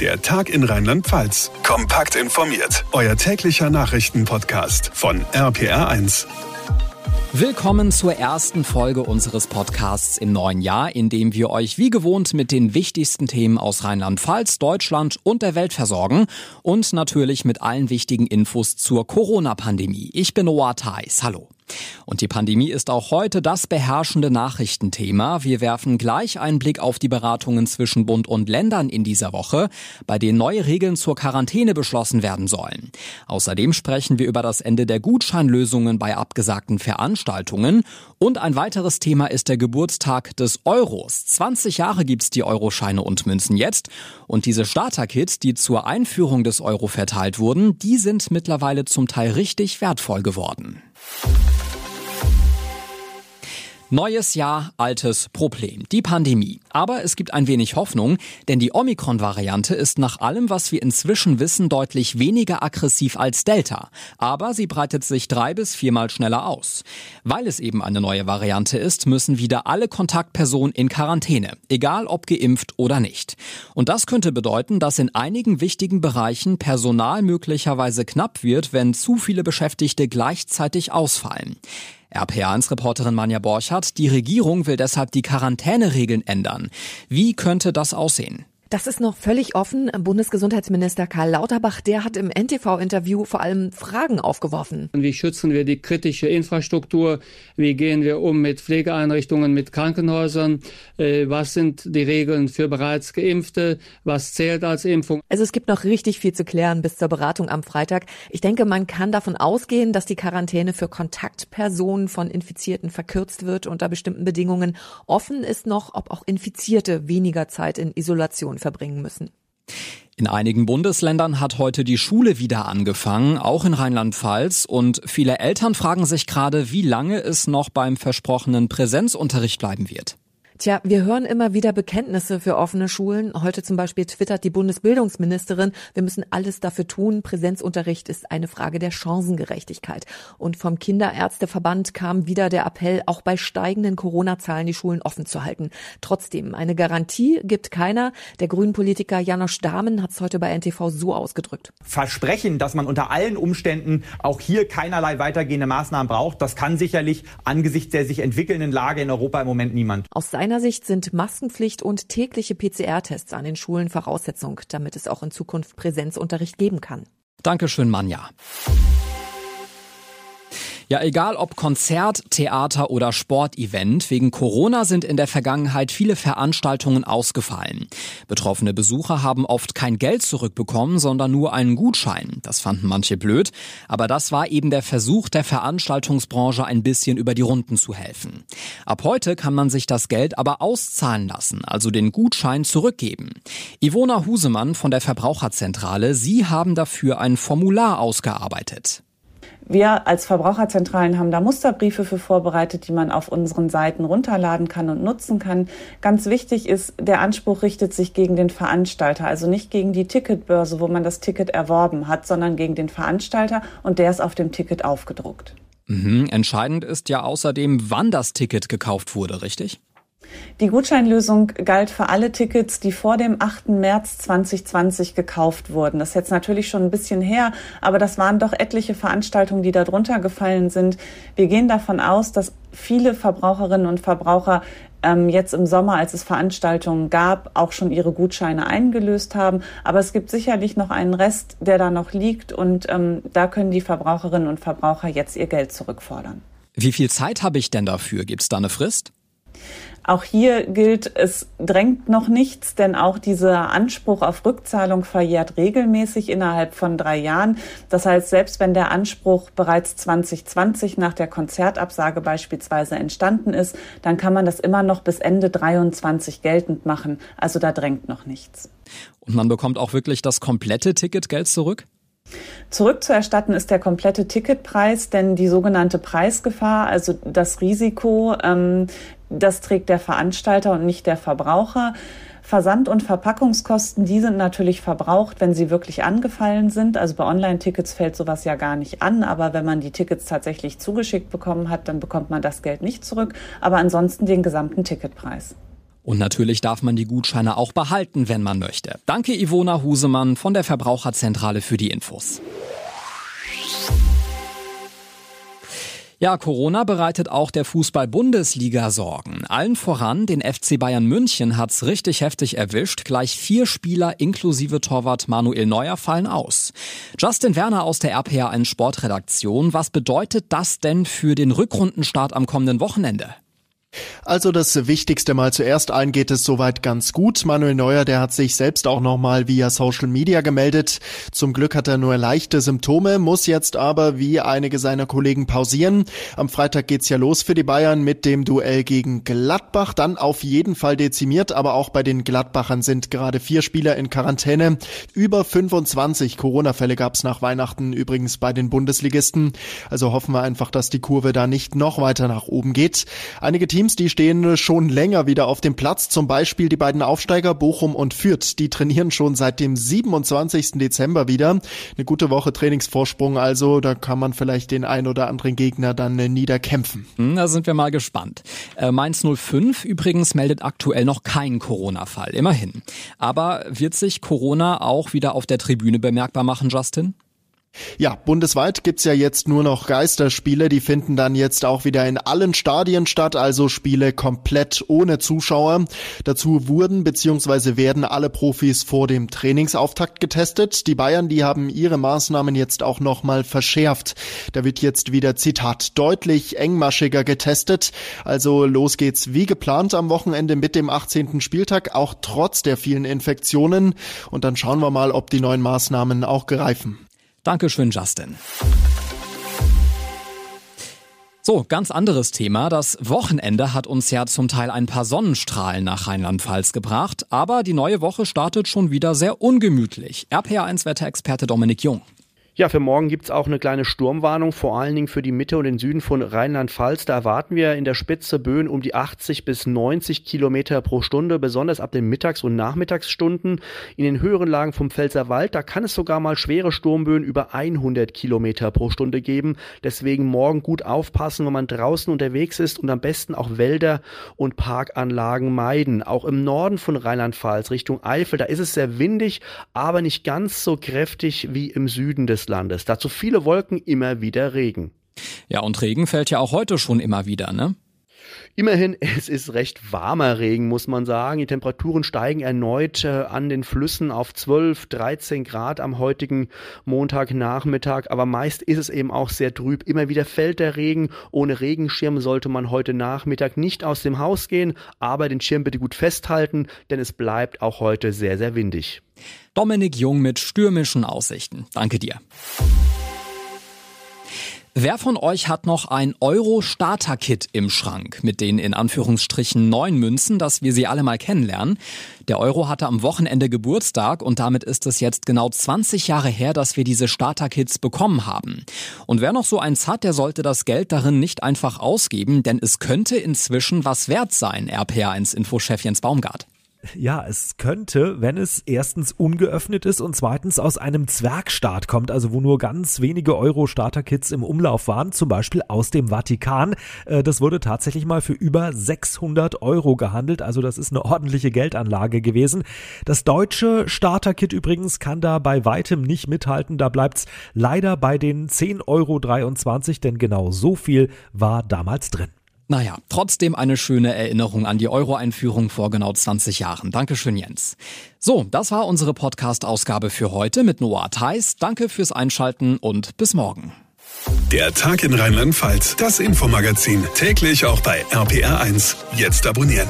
Der Tag in Rheinland-Pfalz. Kompakt informiert. Euer täglicher Nachrichtenpodcast von RPR1. Willkommen zur ersten Folge unseres Podcasts im neuen Jahr, in dem wir euch wie gewohnt mit den wichtigsten Themen aus Rheinland-Pfalz, Deutschland und der Welt versorgen und natürlich mit allen wichtigen Infos zur Corona-Pandemie. Ich bin Noah Theis. Hallo. Und die Pandemie ist auch heute das beherrschende Nachrichtenthema. Wir werfen gleich einen Blick auf die Beratungen zwischen Bund und Ländern in dieser Woche, bei denen neue Regeln zur Quarantäne beschlossen werden sollen. Außerdem sprechen wir über das Ende der Gutscheinlösungen bei abgesagten Veranstaltungen. Und ein weiteres Thema ist der Geburtstag des Euros. 20 Jahre gibt's die Euroscheine und Münzen jetzt. Und diese Starter-Kits, die zur Einführung des Euro verteilt wurden, die sind mittlerweile zum Teil richtig wertvoll geworden. Neues Jahr, altes Problem. Die Pandemie. Aber es gibt ein wenig Hoffnung, denn die Omikron-Variante ist nach allem, was wir inzwischen wissen, deutlich weniger aggressiv als Delta. Aber sie breitet sich drei bis viermal schneller aus. Weil es eben eine neue Variante ist, müssen wieder alle Kontaktpersonen in Quarantäne. Egal ob geimpft oder nicht. Und das könnte bedeuten, dass in einigen wichtigen Bereichen Personal möglicherweise knapp wird, wenn zu viele Beschäftigte gleichzeitig ausfallen. RPA1-Reporterin Manja Borchardt, die Regierung will deshalb die Quarantäneregeln ändern. Wie könnte das aussehen? Das ist noch völlig offen. Bundesgesundheitsminister Karl Lauterbach, der hat im NTV-Interview vor allem Fragen aufgeworfen. Wie schützen wir die kritische Infrastruktur? Wie gehen wir um mit Pflegeeinrichtungen, mit Krankenhäusern? Äh, was sind die Regeln für bereits Geimpfte? Was zählt als Impfung? Also es gibt noch richtig viel zu klären bis zur Beratung am Freitag. Ich denke, man kann davon ausgehen, dass die Quarantäne für Kontaktpersonen von Infizierten verkürzt wird unter bestimmten Bedingungen. Offen ist noch, ob auch Infizierte weniger Zeit in Isolation verbringen müssen. In einigen Bundesländern hat heute die Schule wieder angefangen, auch in Rheinland-Pfalz. Und viele Eltern fragen sich gerade, wie lange es noch beim versprochenen Präsenzunterricht bleiben wird. Tja, wir hören immer wieder Bekenntnisse für offene Schulen. Heute zum Beispiel twittert die Bundesbildungsministerin, wir müssen alles dafür tun. Präsenzunterricht ist eine Frage der Chancengerechtigkeit. Und vom Kinderärzteverband kam wieder der Appell, auch bei steigenden Corona-Zahlen die Schulen offen zu halten. Trotzdem, eine Garantie gibt keiner. Der Grünen-Politiker Janosch Dahmen hat es heute bei NTV so ausgedrückt. Versprechen, dass man unter allen Umständen auch hier keinerlei weitergehende Maßnahmen braucht, das kann sicherlich angesichts der sich entwickelnden Lage in Europa im Moment niemand. Aus seiner Sicht sind Maskenpflicht und tägliche PCR-Tests an den Schulen Voraussetzung, damit es auch in Zukunft Präsenzunterricht geben kann. Dankeschön, Manja. Ja, egal ob Konzert, Theater oder Sportevent, wegen Corona sind in der Vergangenheit viele Veranstaltungen ausgefallen. Betroffene Besucher haben oft kein Geld zurückbekommen, sondern nur einen Gutschein. Das fanden manche blöd, aber das war eben der Versuch der Veranstaltungsbranche ein bisschen über die Runden zu helfen. Ab heute kann man sich das Geld aber auszahlen lassen, also den Gutschein zurückgeben. Ivona Husemann von der Verbraucherzentrale, Sie haben dafür ein Formular ausgearbeitet. Wir als Verbraucherzentralen haben da Musterbriefe für vorbereitet, die man auf unseren Seiten runterladen kann und nutzen kann. Ganz wichtig ist, der Anspruch richtet sich gegen den Veranstalter, also nicht gegen die Ticketbörse, wo man das Ticket erworben hat, sondern gegen den Veranstalter und der ist auf dem Ticket aufgedruckt. Mhm. Entscheidend ist ja außerdem, wann das Ticket gekauft wurde, richtig? Die Gutscheinlösung galt für alle Tickets, die vor dem 8. März 2020 gekauft wurden. Das ist jetzt natürlich schon ein bisschen her, aber das waren doch etliche Veranstaltungen, die darunter gefallen sind. Wir gehen davon aus, dass viele Verbraucherinnen und Verbraucher ähm, jetzt im Sommer, als es Veranstaltungen gab, auch schon ihre Gutscheine eingelöst haben. Aber es gibt sicherlich noch einen Rest, der da noch liegt und ähm, da können die Verbraucherinnen und Verbraucher jetzt ihr Geld zurückfordern. Wie viel Zeit habe ich denn dafür? Gibt es da eine Frist? Auch hier gilt, es drängt noch nichts, denn auch dieser Anspruch auf Rückzahlung verjährt regelmäßig innerhalb von drei Jahren. Das heißt, selbst wenn der Anspruch bereits 2020 nach der Konzertabsage beispielsweise entstanden ist, dann kann man das immer noch bis Ende 23 geltend machen. Also da drängt noch nichts. Und man bekommt auch wirklich das komplette Ticketgeld zurück? Zurückzuerstatten ist der komplette Ticketpreis, denn die sogenannte Preisgefahr, also das Risiko, ähm, das trägt der Veranstalter und nicht der Verbraucher. Versand- und Verpackungskosten, die sind natürlich verbraucht, wenn sie wirklich angefallen sind. Also bei Online-Tickets fällt sowas ja gar nicht an, aber wenn man die Tickets tatsächlich zugeschickt bekommen hat, dann bekommt man das Geld nicht zurück, aber ansonsten den gesamten Ticketpreis. Und natürlich darf man die Gutscheine auch behalten, wenn man möchte. Danke Ivona Husemann von der Verbraucherzentrale für die Infos. Ja, Corona bereitet auch der Fußball-Bundesliga Sorgen. Allen voran, den FC Bayern München hat's richtig heftig erwischt. Gleich vier Spieler inklusive Torwart Manuel Neuer fallen aus. Justin Werner aus der RPA1 Sportredaktion. Was bedeutet das denn für den Rückrundenstart am kommenden Wochenende? Also das Wichtigste mal zuerst ein geht es soweit ganz gut. Manuel Neuer, der hat sich selbst auch nochmal via Social Media gemeldet. Zum Glück hat er nur leichte Symptome, muss jetzt aber wie einige seiner Kollegen pausieren. Am Freitag geht's ja los für die Bayern mit dem Duell gegen Gladbach. Dann auf jeden Fall dezimiert, aber auch bei den Gladbachern sind gerade vier Spieler in Quarantäne. Über 25 Corona-Fälle gab's nach Weihnachten übrigens bei den Bundesligisten. Also hoffen wir einfach, dass die Kurve da nicht noch weiter nach oben geht. Einige Teams Teams, die stehen schon länger wieder auf dem Platz. Zum Beispiel die beiden Aufsteiger Bochum und Fürth. Die trainieren schon seit dem 27. Dezember wieder. Eine gute Woche Trainingsvorsprung also. Da kann man vielleicht den ein oder anderen Gegner dann niederkämpfen. Hm, da sind wir mal gespannt. Äh, Mainz 05 übrigens meldet aktuell noch keinen Corona-Fall. Immerhin. Aber wird sich Corona auch wieder auf der Tribüne bemerkbar machen, Justin? Ja, bundesweit gibt's ja jetzt nur noch Geisterspiele, die finden dann jetzt auch wieder in allen Stadien statt, also Spiele komplett ohne Zuschauer. Dazu wurden bzw. werden alle Profis vor dem Trainingsauftakt getestet. Die Bayern, die haben ihre Maßnahmen jetzt auch nochmal verschärft. Da wird jetzt wieder, Zitat, deutlich engmaschiger getestet. Also los geht's wie geplant am Wochenende mit dem 18. Spieltag, auch trotz der vielen Infektionen. Und dann schauen wir mal, ob die neuen Maßnahmen auch greifen. Dankeschön, Justin. So, ganz anderes Thema. Das Wochenende hat uns ja zum Teil ein paar Sonnenstrahlen nach Rheinland-Pfalz gebracht, aber die neue Woche startet schon wieder sehr ungemütlich. RPA1-Wetterexperte Dominik Jung. Ja, für morgen gibt's auch eine kleine Sturmwarnung, vor allen Dingen für die Mitte und den Süden von Rheinland-Pfalz. Da erwarten wir in der Spitze Böen um die 80 bis 90 Kilometer pro Stunde, besonders ab den Mittags- und Nachmittagsstunden. In den höheren Lagen vom Pfälzerwald, da kann es sogar mal schwere Sturmböen über 100 Kilometer pro Stunde geben. Deswegen morgen gut aufpassen, wenn man draußen unterwegs ist und am besten auch Wälder und Parkanlagen meiden. Auch im Norden von Rheinland-Pfalz Richtung Eifel, da ist es sehr windig, aber nicht ganz so kräftig wie im Süden des Landes. Dazu viele Wolken, immer wieder Regen. Ja, und Regen fällt ja auch heute schon immer wieder, ne? Immerhin, es ist recht warmer Regen, muss man sagen. Die Temperaturen steigen erneut äh, an den Flüssen auf 12, 13 Grad am heutigen Montagnachmittag. Aber meist ist es eben auch sehr trüb. Immer wieder fällt der Regen. Ohne Regenschirm sollte man heute Nachmittag nicht aus dem Haus gehen. Aber den Schirm bitte gut festhalten, denn es bleibt auch heute sehr, sehr windig. Dominik Jung mit stürmischen Aussichten. Danke dir. Wer von euch hat noch ein Euro-Starter-Kit im Schrank mit den in Anführungsstrichen neuen Münzen, dass wir sie alle mal kennenlernen? Der Euro hatte am Wochenende Geburtstag und damit ist es jetzt genau 20 Jahre her, dass wir diese Starter-Kits bekommen haben. Und wer noch so eins hat, der sollte das Geld darin nicht einfach ausgeben, denn es könnte inzwischen was wert sein, RPA1-Infochef Jens Baumgart. Ja, es könnte, wenn es erstens ungeöffnet ist und zweitens aus einem Zwergstaat kommt, also wo nur ganz wenige Euro-Starter-Kits im Umlauf waren, zum Beispiel aus dem Vatikan. Äh, das wurde tatsächlich mal für über 600 Euro gehandelt, also das ist eine ordentliche Geldanlage gewesen. Das deutsche Starter-Kit übrigens kann da bei weitem nicht mithalten, da bleibt's leider bei den 10,23 Euro, denn genau so viel war damals drin. Naja, trotzdem eine schöne Erinnerung an die Euro-Einführung vor genau 20 Jahren. Dankeschön, Jens. So, das war unsere Podcast-Ausgabe für heute mit Noah Theis. Danke fürs Einschalten und bis morgen. Der Tag in Rheinland-Pfalz, das Infomagazin, täglich auch bei RPR1. Jetzt abonnieren.